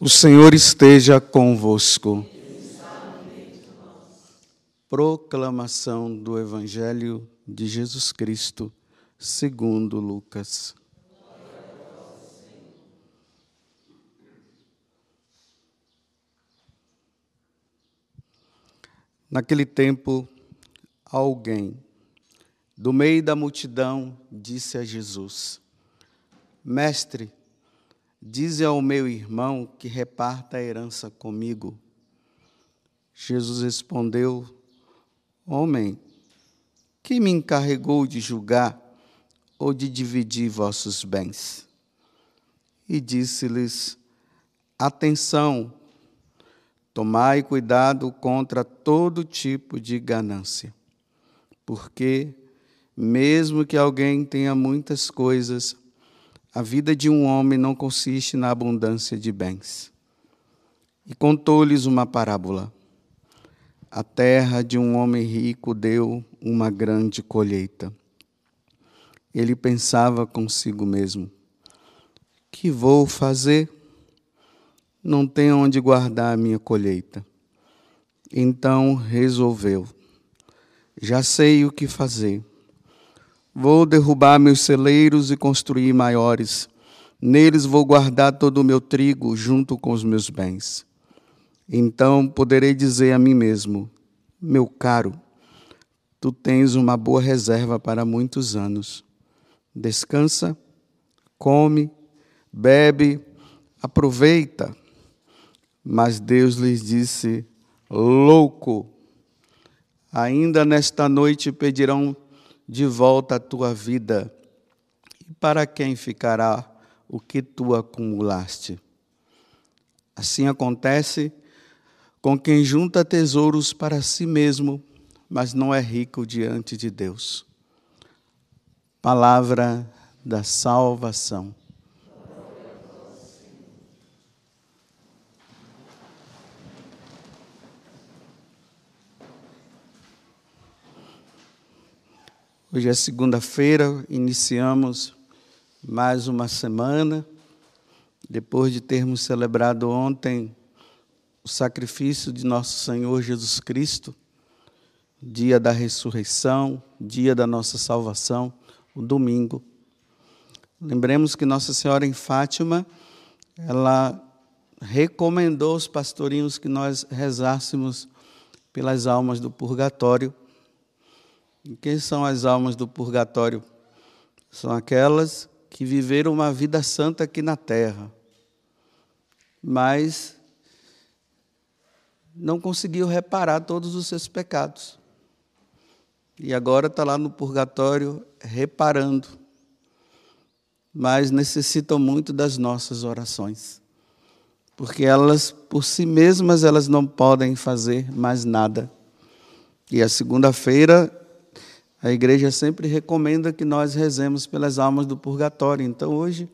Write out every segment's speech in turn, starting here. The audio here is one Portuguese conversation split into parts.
O Senhor esteja convosco. Proclamação do Evangelho de Jesus Cristo, segundo Lucas. Naquele tempo, alguém do meio da multidão disse a Jesus: Mestre, Dize ao meu irmão que reparta a herança comigo. Jesus respondeu: Homem, quem me encarregou de julgar ou de dividir vossos bens? E disse-lhes: Atenção, tomai cuidado contra todo tipo de ganância, porque, mesmo que alguém tenha muitas coisas, a vida de um homem não consiste na abundância de bens. E contou-lhes uma parábola. A terra de um homem rico deu uma grande colheita. Ele pensava consigo mesmo: Que vou fazer? Não tenho onde guardar a minha colheita. Então resolveu: Já sei o que fazer Vou derrubar meus celeiros e construir maiores. Neles vou guardar todo o meu trigo junto com os meus bens. Então poderei dizer a mim mesmo: Meu caro, tu tens uma boa reserva para muitos anos. Descansa, come, bebe, aproveita. Mas Deus lhes disse: Louco, ainda nesta noite pedirão de volta a tua vida, e para quem ficará o que tu acumulaste? Assim acontece com quem junta tesouros para si mesmo, mas não é rico diante de Deus. Palavra da salvação. Hoje é segunda-feira, iniciamos mais uma semana, depois de termos celebrado ontem o sacrifício de nosso Senhor Jesus Cristo, dia da ressurreição, dia da nossa salvação, o domingo. Lembremos que Nossa Senhora em Fátima, ela recomendou aos pastorinhos que nós rezássemos pelas almas do purgatório quem são as almas do purgatório? São aquelas que viveram uma vida santa aqui na terra, mas não conseguiu reparar todos os seus pecados. E agora está lá no purgatório reparando, mas necessitam muito das nossas orações, porque elas, por si mesmas, elas não podem fazer mais nada. E a segunda-feira a igreja sempre recomenda que nós rezemos pelas almas do purgatório. Então, hoje,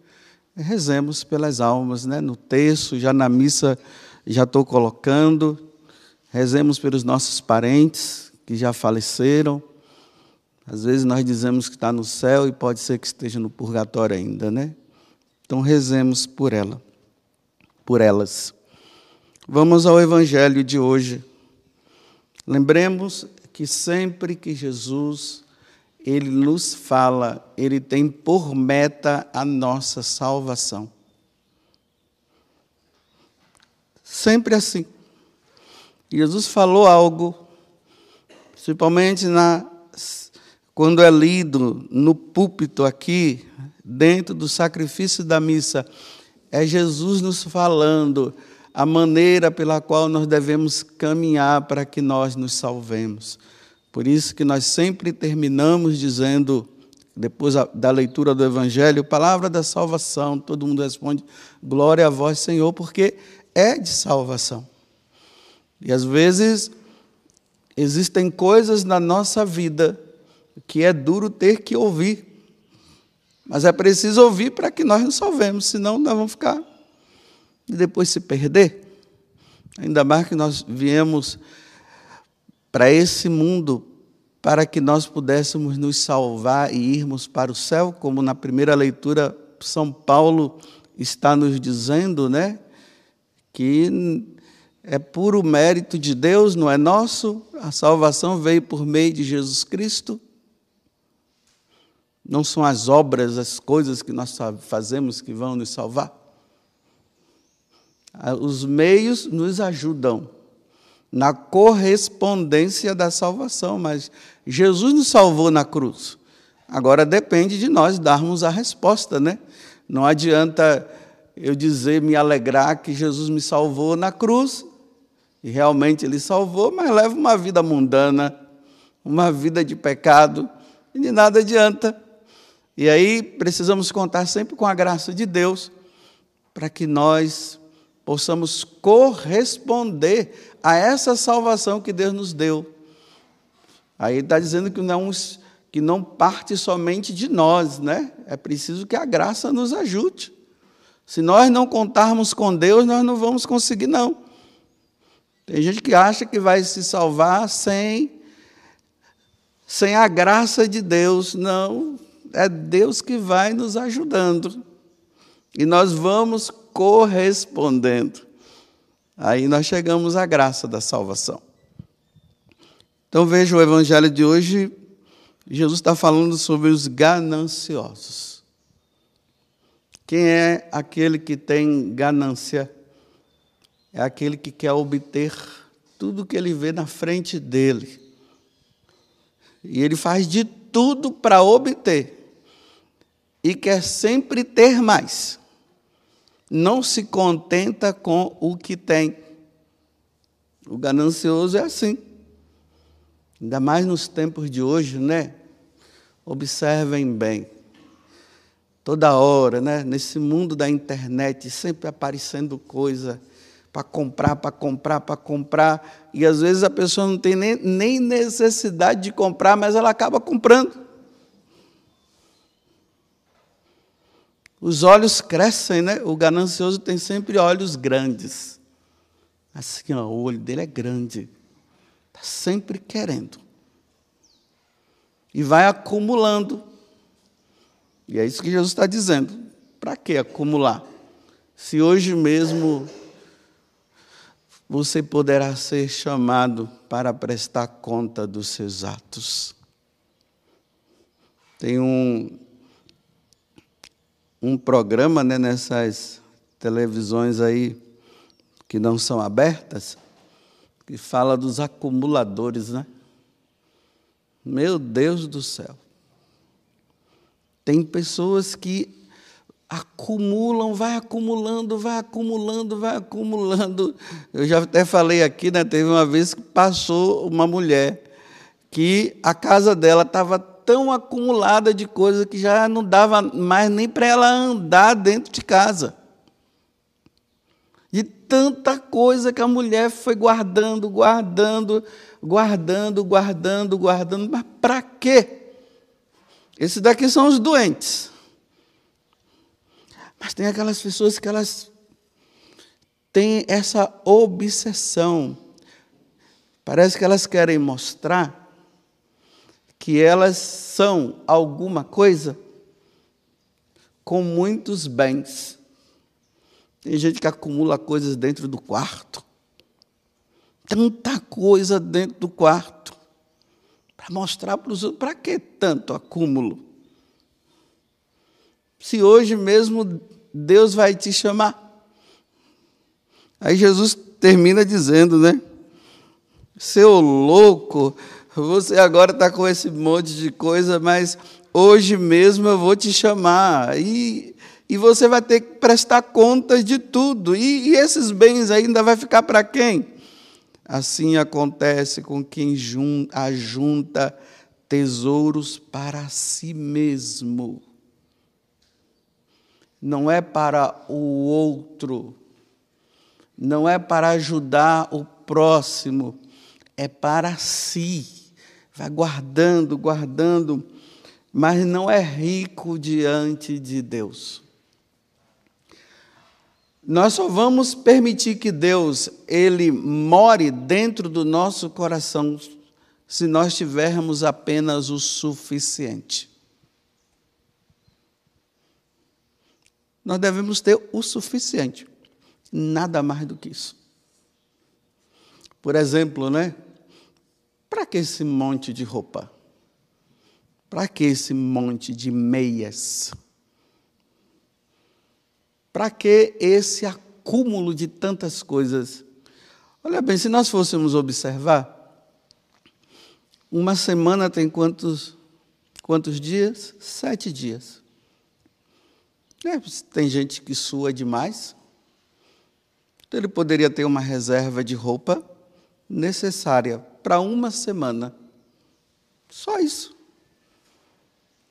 rezemos pelas almas, né? No texto, já na missa, já estou colocando. Rezemos pelos nossos parentes que já faleceram. Às vezes nós dizemos que está no céu e pode ser que esteja no purgatório ainda, né? Então rezemos por ela, por elas. Vamos ao evangelho de hoje. Lembremos que sempre que Jesus ele nos fala, ele tem por meta a nossa salvação. Sempre assim. Jesus falou algo, principalmente na, quando é lido no púlpito aqui, dentro do sacrifício da missa, é Jesus nos falando a maneira pela qual nós devemos caminhar para que nós nos salvemos. Por isso que nós sempre terminamos dizendo, depois da leitura do Evangelho, palavra da salvação, todo mundo responde, glória a vós, Senhor, porque é de salvação. E às vezes existem coisas na nossa vida que é duro ter que ouvir, mas é preciso ouvir para que nós nos salvemos, senão nós vamos ficar e depois se perder. Ainda mais que nós viemos para esse mundo para que nós pudéssemos nos salvar e irmos para o céu, como na primeira leitura São Paulo está nos dizendo, né? que é puro mérito de Deus, não é nosso, a salvação veio por meio de Jesus Cristo. Não são as obras, as coisas que nós fazemos que vão nos salvar. Os meios nos ajudam na correspondência da salvação, mas Jesus nos salvou na cruz. Agora depende de nós darmos a resposta, né? Não adianta eu dizer, me alegrar que Jesus me salvou na cruz, e realmente ele salvou, mas leva uma vida mundana, uma vida de pecado, e de nada adianta. E aí precisamos contar sempre com a graça de Deus para que nós possamos corresponder a essa salvação que Deus nos deu. Aí está dizendo que não, que não parte somente de nós, né? É preciso que a graça nos ajude. Se nós não contarmos com Deus, nós não vamos conseguir, não. Tem gente que acha que vai se salvar sem, sem a graça de Deus. Não, é Deus que vai nos ajudando. E nós vamos correspondendo. Aí nós chegamos à graça da salvação. Então veja o evangelho de hoje, Jesus está falando sobre os gananciosos. Quem é aquele que tem ganância? É aquele que quer obter tudo que ele vê na frente dele. E ele faz de tudo para obter e quer sempre ter mais. Não se contenta com o que tem. O ganancioso é assim. Ainda mais nos tempos de hoje, né? Observem bem. Toda hora, né? Nesse mundo da internet, sempre aparecendo coisa para comprar, para comprar, para comprar. E às vezes a pessoa não tem nem, nem necessidade de comprar, mas ela acaba comprando. Os olhos crescem, né? O ganancioso tem sempre olhos grandes. Assim, ó, o olho dele é grande. Está sempre querendo. E vai acumulando. E é isso que Jesus está dizendo. Para que acumular? Se hoje mesmo você poderá ser chamado para prestar conta dos seus atos. Tem um, um programa né, nessas televisões aí que não são abertas, que fala dos acumuladores, né? Meu Deus do céu. Tem pessoas que acumulam, vai acumulando, vai acumulando, vai acumulando. Eu já até falei aqui, né? Teve uma vez que passou uma mulher que a casa dela estava tão acumulada de coisa que já não dava mais nem para ela andar dentro de casa. De tanta coisa que a mulher foi guardando, guardando, guardando, guardando, guardando. Mas para quê? Esses daqui são os doentes. Mas tem aquelas pessoas que elas têm essa obsessão. Parece que elas querem mostrar que elas são alguma coisa com muitos bens. Tem gente que acumula coisas dentro do quarto. Tanta coisa dentro do quarto. Para mostrar para os outros. Para que tanto acúmulo? Se hoje mesmo Deus vai te chamar. Aí Jesus termina dizendo, né? Seu louco, você agora está com esse monte de coisa, mas hoje mesmo eu vou te chamar. E, e você vai ter que prestar contas de tudo. E, e esses bens ainda vai ficar para quem? Assim acontece com quem ajunta tesouros para si mesmo. Não é para o outro, não é para ajudar o próximo, é para si vai guardando, guardando, mas não é rico diante de Deus. Nós só vamos permitir que Deus ele more dentro do nosso coração se nós tivermos apenas o suficiente. Nós devemos ter o suficiente. Nada mais do que isso. Por exemplo, né? Para que esse monte de roupa? Para que esse monte de meias? Para que esse acúmulo de tantas coisas? Olha bem, se nós fôssemos observar, uma semana tem quantos, quantos dias? Sete dias. É, tem gente que sua demais. Então ele poderia ter uma reserva de roupa necessária para uma semana. Só isso.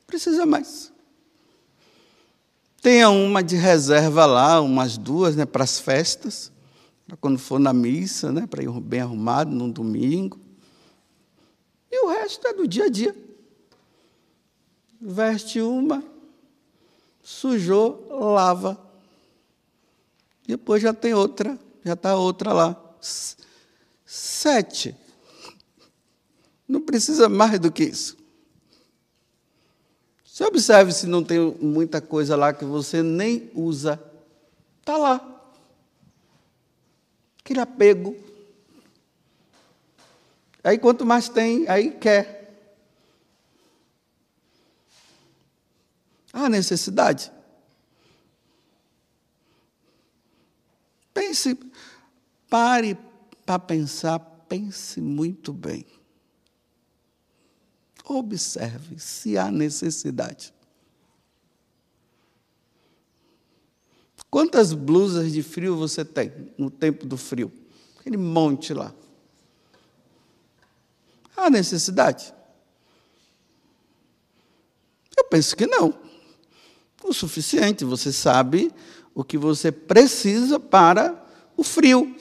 Precisa mais. Tenha uma de reserva lá, umas duas, né, para as festas, para quando for na missa, né, para ir bem arrumado num domingo. E o resto é do dia a dia. Veste uma, sujou, lava. Depois já tem outra, já está outra lá. Sete. Não precisa mais do que isso. Você observe se não tem muita coisa lá que você nem usa. Está lá. Aquele apego. Aí quanto mais tem, aí quer. Há necessidade. Pense, pare para pensar, pense muito bem. Observe se há necessidade. Quantas blusas de frio você tem no tempo do frio? Aquele monte lá. Há necessidade? Eu penso que não o suficiente. Você sabe o que você precisa para o frio.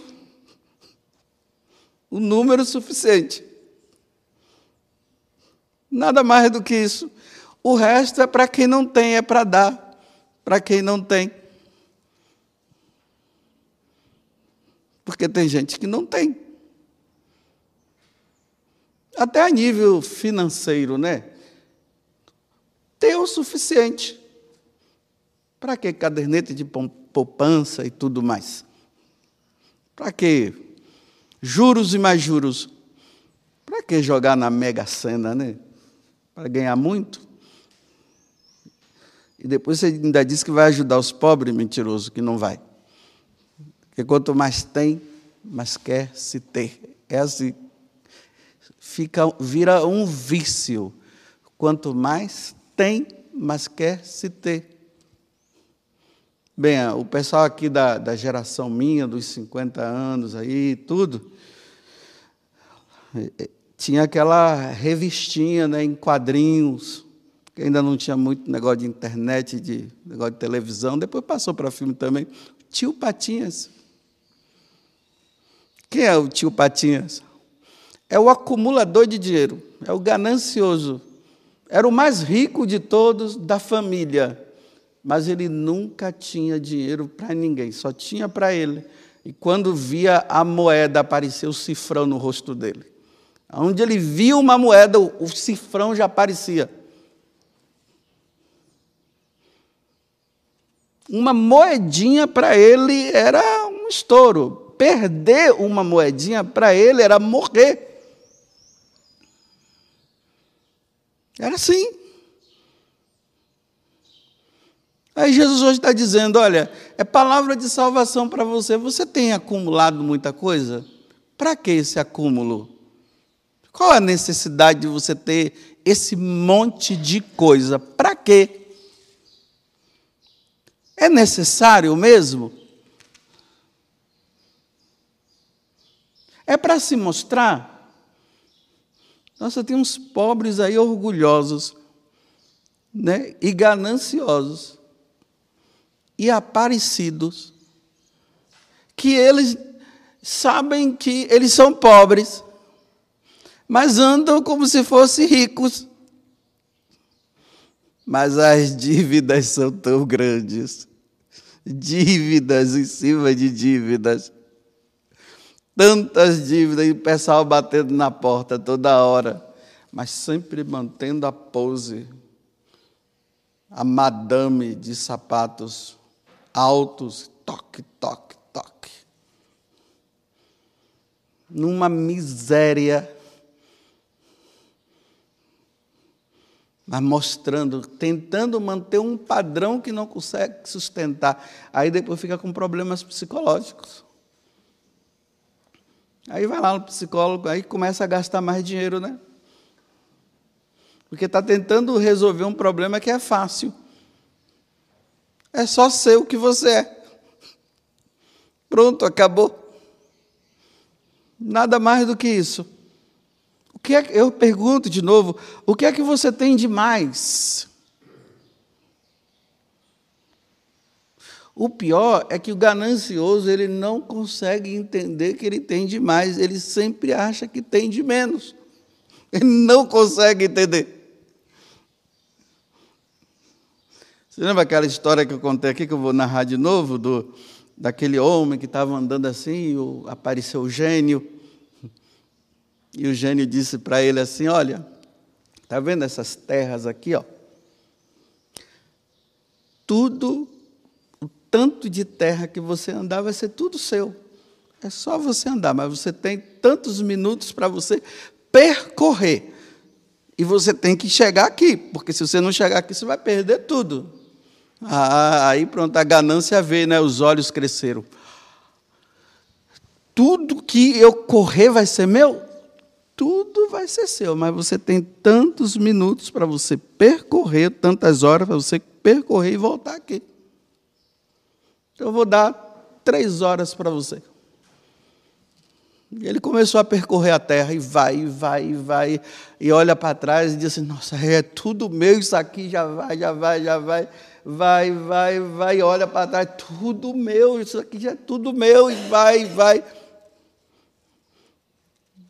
O número suficiente. Nada mais do que isso. O resto é para quem não tem, é para dar para quem não tem. Porque tem gente que não tem. Até a nível financeiro, né? Tem o suficiente. Para que caderneta de poupança e tudo mais? Para que juros e mais juros? Para que jogar na mega sena, né? Para ganhar muito? E depois você ainda diz que vai ajudar os pobres, mentiroso, que não vai. Porque quanto mais tem, mais quer se ter. É assim. Fica, vira um vício. Quanto mais tem, mais quer se ter. Bem, o pessoal aqui da, da geração minha, dos 50 anos aí, tudo, tinha aquela revistinha né, em quadrinhos, que ainda não tinha muito negócio de internet, de negócio de televisão, depois passou para filme também. Tio Patinhas. Quem é o tio Patinhas? É o acumulador de dinheiro, é o ganancioso. Era o mais rico de todos da família mas ele nunca tinha dinheiro para ninguém, só tinha para ele. E quando via a moeda, aparecia o cifrão no rosto dele. Onde ele via uma moeda, o cifrão já aparecia. Uma moedinha para ele era um estouro. Perder uma moedinha para ele era morrer. Era assim. Aí Jesus hoje está dizendo: olha, é palavra de salvação para você. Você tem acumulado muita coisa? Para que esse acúmulo? Qual a necessidade de você ter esse monte de coisa? Para quê? É necessário mesmo? É para se mostrar? Nossa, tem uns pobres aí orgulhosos né, e gananciosos e aparecidos, que eles sabem que eles são pobres, mas andam como se fossem ricos. Mas as dívidas são tão grandes dívidas em cima de dívidas. Tantas dívidas, e o pessoal batendo na porta toda hora, mas sempre mantendo a pose. A madame de sapatos altos, toque, toque, toque. numa miséria, mas mostrando, tentando manter um padrão que não consegue sustentar. Aí depois fica com problemas psicológicos. Aí vai lá no psicólogo, aí começa a gastar mais dinheiro, né? Porque está tentando resolver um problema que é fácil. É só ser o que você é. Pronto, acabou. Nada mais do que isso. Que é, eu pergunto de novo, o que é que você tem de mais? O pior é que o ganancioso ele não consegue entender que ele tem de mais, ele sempre acha que tem de menos. Ele não consegue entender. Você lembra aquela história que eu contei aqui, que eu vou narrar de novo, do, daquele homem que estava andando assim, o, apareceu o gênio, e o gênio disse para ele assim: Olha, está vendo essas terras aqui? Ó? Tudo, o tanto de terra que você andar vai ser tudo seu. É só você andar, mas você tem tantos minutos para você percorrer. E você tem que chegar aqui, porque se você não chegar aqui, você vai perder tudo. Ah, aí pronto, a ganância veio, né? Os olhos cresceram. Tudo que eu correr vai ser meu? Tudo vai ser seu, mas você tem tantos minutos para você percorrer, tantas horas para você percorrer e voltar aqui. Eu vou dar três horas para você. E ele começou a percorrer a terra e vai, e vai, e vai, e olha para trás e diz assim: Nossa, é tudo meu, isso aqui já vai, já vai, já vai vai, vai, vai, olha para trás, tudo meu, isso aqui já é tudo meu, e vai, vai.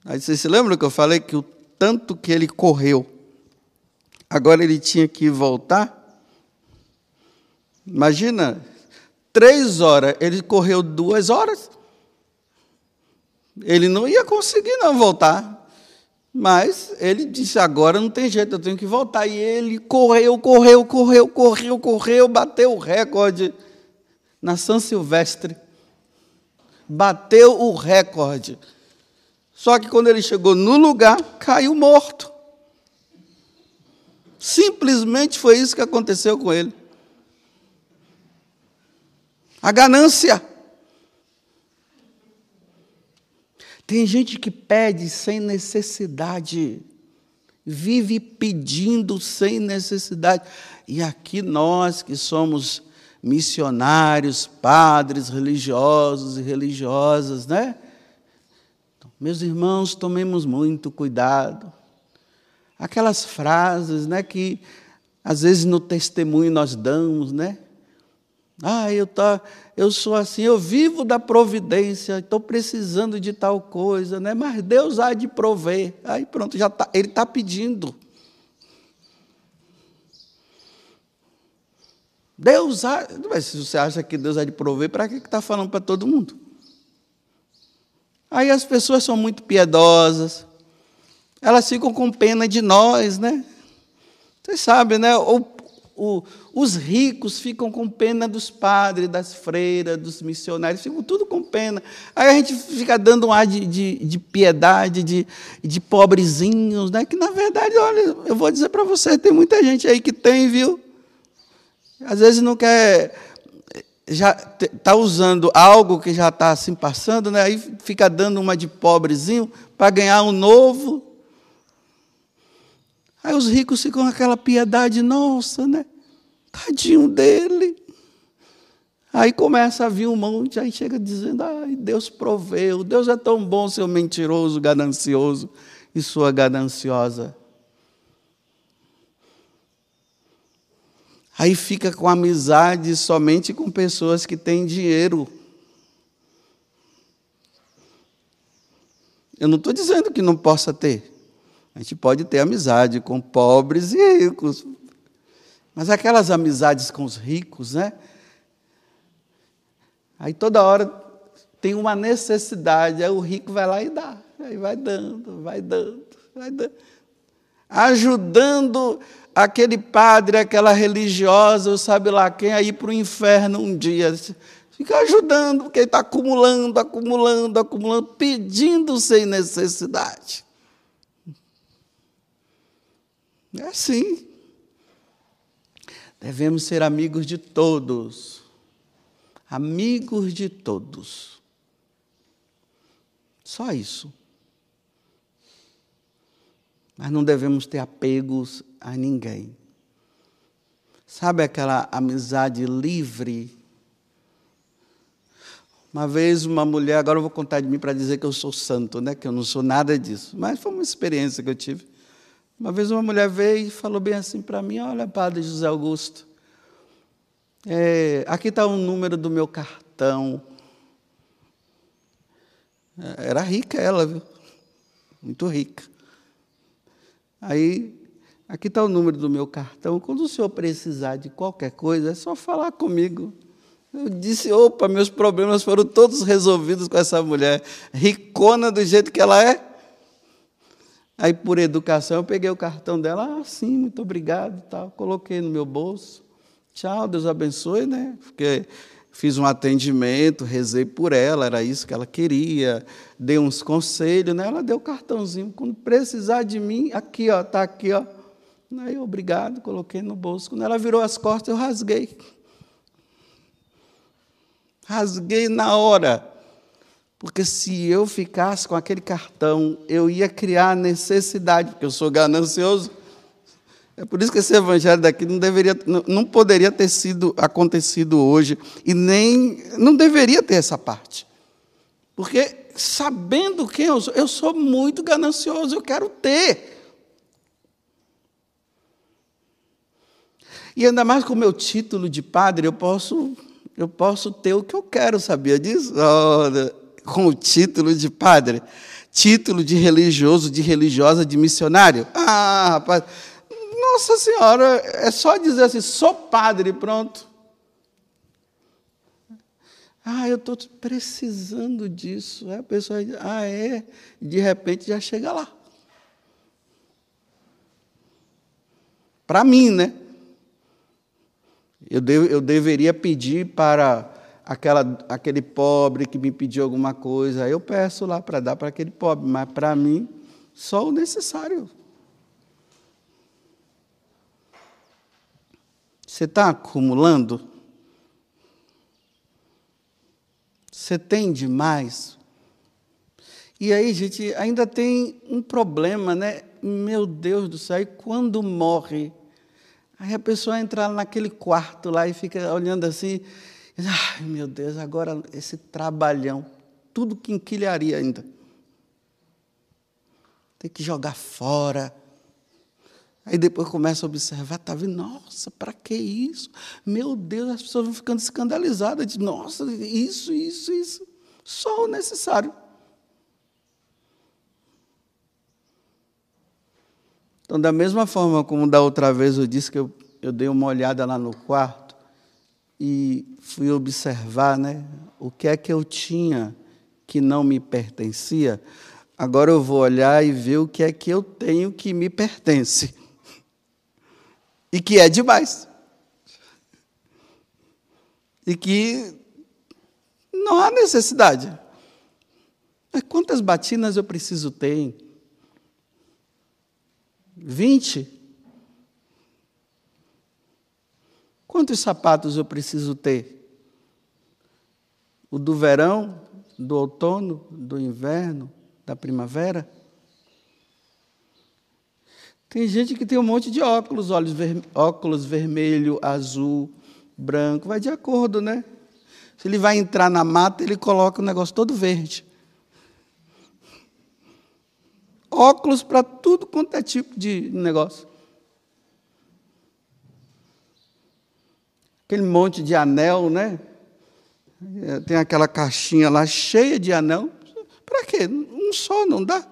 Aí vocês se lembram que eu falei que o tanto que ele correu, agora ele tinha que voltar? Imagina, três horas, ele correu duas horas. Ele não ia conseguir não voltar. Mas ele disse: agora não tem jeito, eu tenho que voltar. E ele correu, correu, correu, correu, correu, bateu o recorde na São Silvestre. Bateu o recorde. Só que quando ele chegou no lugar, caiu morto. Simplesmente foi isso que aconteceu com ele. A ganância. Tem gente que pede sem necessidade, vive pedindo sem necessidade. E aqui nós que somos missionários, padres religiosos e religiosas, né? Meus irmãos, tomemos muito cuidado. Aquelas frases, né, que às vezes no testemunho nós damos, né? Ah, eu, tá, eu sou assim, eu vivo da providência, estou precisando de tal coisa, né? mas Deus há de prover. Aí pronto, já tá, ele está pedindo. Deus há. Mas se você acha que Deus há de prover, para que está falando para todo mundo? Aí as pessoas são muito piedosas, elas ficam com pena de nós, né? Vocês sabem, né? O, o, os ricos ficam com pena dos padres, das freiras, dos missionários, ficam tudo com pena. Aí a gente fica dando um ar de, de, de piedade, de, de pobrezinhos, né? que na verdade, olha, eu vou dizer para você, tem muita gente aí que tem, viu? Às vezes não quer, já está usando algo que já está assim passando, né? aí fica dando uma de pobrezinho para ganhar um novo. Aí os ricos ficam com aquela piedade, nossa, né? Tadinho dele. Aí começa a vir um monte, aí chega dizendo: ai, Deus proveu, Deus é tão bom, seu mentiroso, ganancioso e sua gananciosa. Aí fica com amizade somente com pessoas que têm dinheiro. Eu não estou dizendo que não possa ter. A gente pode ter amizade com pobres e ricos. Mas aquelas amizades com os ricos, né? Aí toda hora tem uma necessidade, aí o rico vai lá e dá. Aí vai dando, vai dando, vai dando. Ajudando aquele padre, aquela religiosa, ou sabe lá quem, a ir para o inferno um dia. Fica ajudando, porque ele está acumulando, acumulando, acumulando, pedindo sem necessidade. É assim. Devemos ser amigos de todos. Amigos de todos. Só isso. Mas não devemos ter apegos a ninguém. Sabe aquela amizade livre? Uma vez uma mulher, agora eu vou contar de mim para dizer que eu sou santo, né? que eu não sou nada disso, mas foi uma experiência que eu tive. Uma vez uma mulher veio e falou bem assim para mim: Olha, Padre José Augusto, é, aqui está o número do meu cartão. É, era rica ela, viu? Muito rica. Aí, aqui está o número do meu cartão. Quando o senhor precisar de qualquer coisa, é só falar comigo. Eu disse: opa, meus problemas foram todos resolvidos com essa mulher, ricona do jeito que ela é. Aí, por educação, eu peguei o cartão dela, ah, sim, muito obrigado, tal, coloquei no meu bolso. Tchau, Deus abençoe, né? Porque fiz um atendimento, rezei por ela, era isso que ela queria, dei uns conselhos, né? Ela deu o cartãozinho. Quando precisar de mim, aqui, ó, tá aqui, ó. Aí, obrigado, coloquei no bolso. Quando ela virou as costas, eu rasguei. Rasguei na hora. Porque se eu ficasse com aquele cartão, eu ia criar necessidade, porque eu sou ganancioso. É por isso que esse evangelho daqui não deveria, não poderia ter sido acontecido hoje e nem não deveria ter essa parte. Porque sabendo quem eu sou, eu sou muito ganancioso, eu quero ter. E ainda mais com o meu título de padre, eu posso eu posso ter o que eu quero, sabia disso? com o título de padre, título de religioso, de religiosa, de missionário. Ah, rapaz, nossa Senhora, é só dizer assim, sou padre, pronto. Ah, eu estou precisando disso. Aí a pessoa diz, ah, é? De repente já chega lá. Para mim, né? Eu, dev, eu deveria pedir para aquela, aquele pobre que me pediu alguma coisa. Eu peço lá para dar para aquele pobre, mas para mim, só o necessário. Você está acumulando? Você tem demais? E aí, gente, ainda tem um problema, né? Meu Deus do céu, e quando morre? Aí a pessoa entra naquele quarto lá e fica olhando assim, diz, ai meu Deus, agora esse trabalhão, tudo que enquilharia ainda. Tem que jogar fora Aí depois começa a observar, tá vendo? Nossa, para que isso? Meu Deus, as pessoas vão ficando escandalizadas de, nossa, isso, isso, isso. Só o necessário. Então, da mesma forma como da outra vez eu disse que eu, eu dei uma olhada lá no quarto e fui observar né, o que é que eu tinha que não me pertencia, agora eu vou olhar e ver o que é que eu tenho que me pertence e que é demais. E que não há necessidade. Mas quantas batinas eu preciso ter? Vinte? Quantos sapatos eu preciso ter? O do verão, do outono, do inverno, da primavera? Tem gente que tem um monte de óculos, olhos ver, óculos vermelho, azul, branco, vai de acordo, né? Se ele vai entrar na mata, ele coloca o negócio todo verde. Óculos para tudo quanto é tipo de negócio. Aquele monte de anel, né? Tem aquela caixinha lá cheia de anel. Para quê? Um só não dá.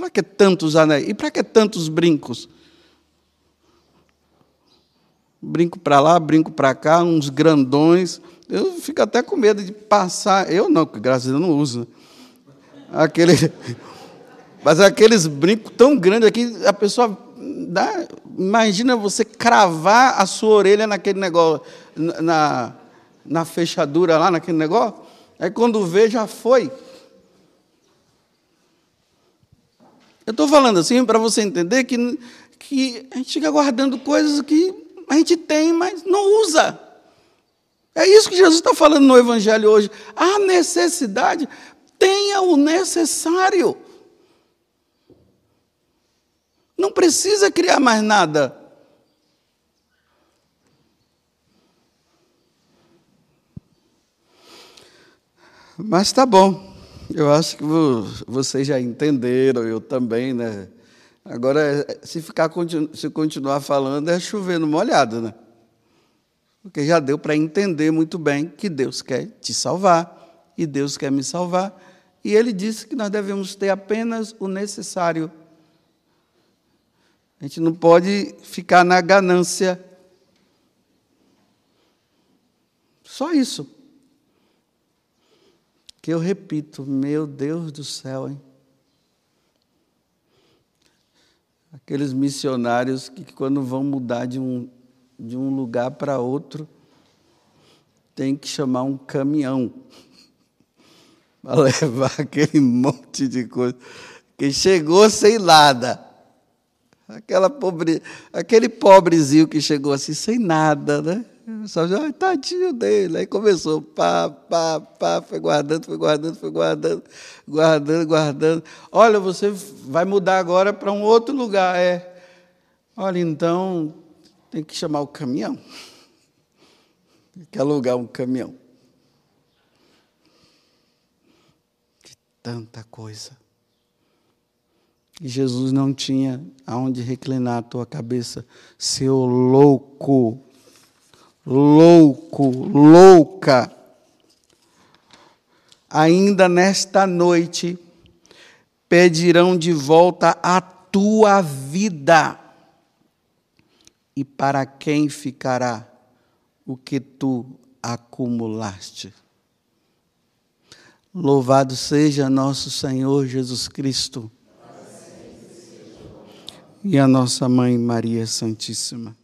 Para que tantos anéis? E para que tantos brincos? Brinco para lá, brinco para cá, uns grandões. Eu fico até com medo de passar. Eu não, graças a Deus não uso. Aquele, mas aqueles brincos tão grandes aqui, a pessoa dá, imagina você cravar a sua orelha naquele negócio, na, na fechadura lá, naquele negócio. Aí quando vê, já foi. Eu estou falando assim para você entender que, que a gente fica guardando coisas que a gente tem, mas não usa. É isso que Jesus está falando no Evangelho hoje. A necessidade, tenha o necessário. Não precisa criar mais nada. Mas tá bom. Eu acho que vocês já entenderam, eu também, né? Agora, se ficar se continuar falando, é chovendo molhado, né? Porque já deu para entender muito bem que Deus quer te salvar e Deus quer me salvar. E ele disse que nós devemos ter apenas o necessário. A gente não pode ficar na ganância. Só isso. Que eu repito, meu Deus do céu, hein? Aqueles missionários que, quando vão mudar de um, de um lugar para outro, tem que chamar um caminhão para levar aquele monte de coisa. Que chegou sem nada. Aquela pobre, aquele pobrezinho que chegou assim sem nada, né? Só ai, tadinho dele. Aí começou, pá, pá, pá, foi guardando, foi guardando, foi guardando, guardando, guardando. Olha, você vai mudar agora para um outro lugar. É. Olha, então tem que chamar o caminhão. Tem que alugar um caminhão. Que tanta coisa. E Jesus não tinha aonde reclinar a tua cabeça, seu louco louco, louca. Ainda nesta noite pedirão de volta a tua vida. E para quem ficará o que tu acumulaste? Louvado seja nosso Senhor Jesus Cristo e a nossa mãe Maria Santíssima.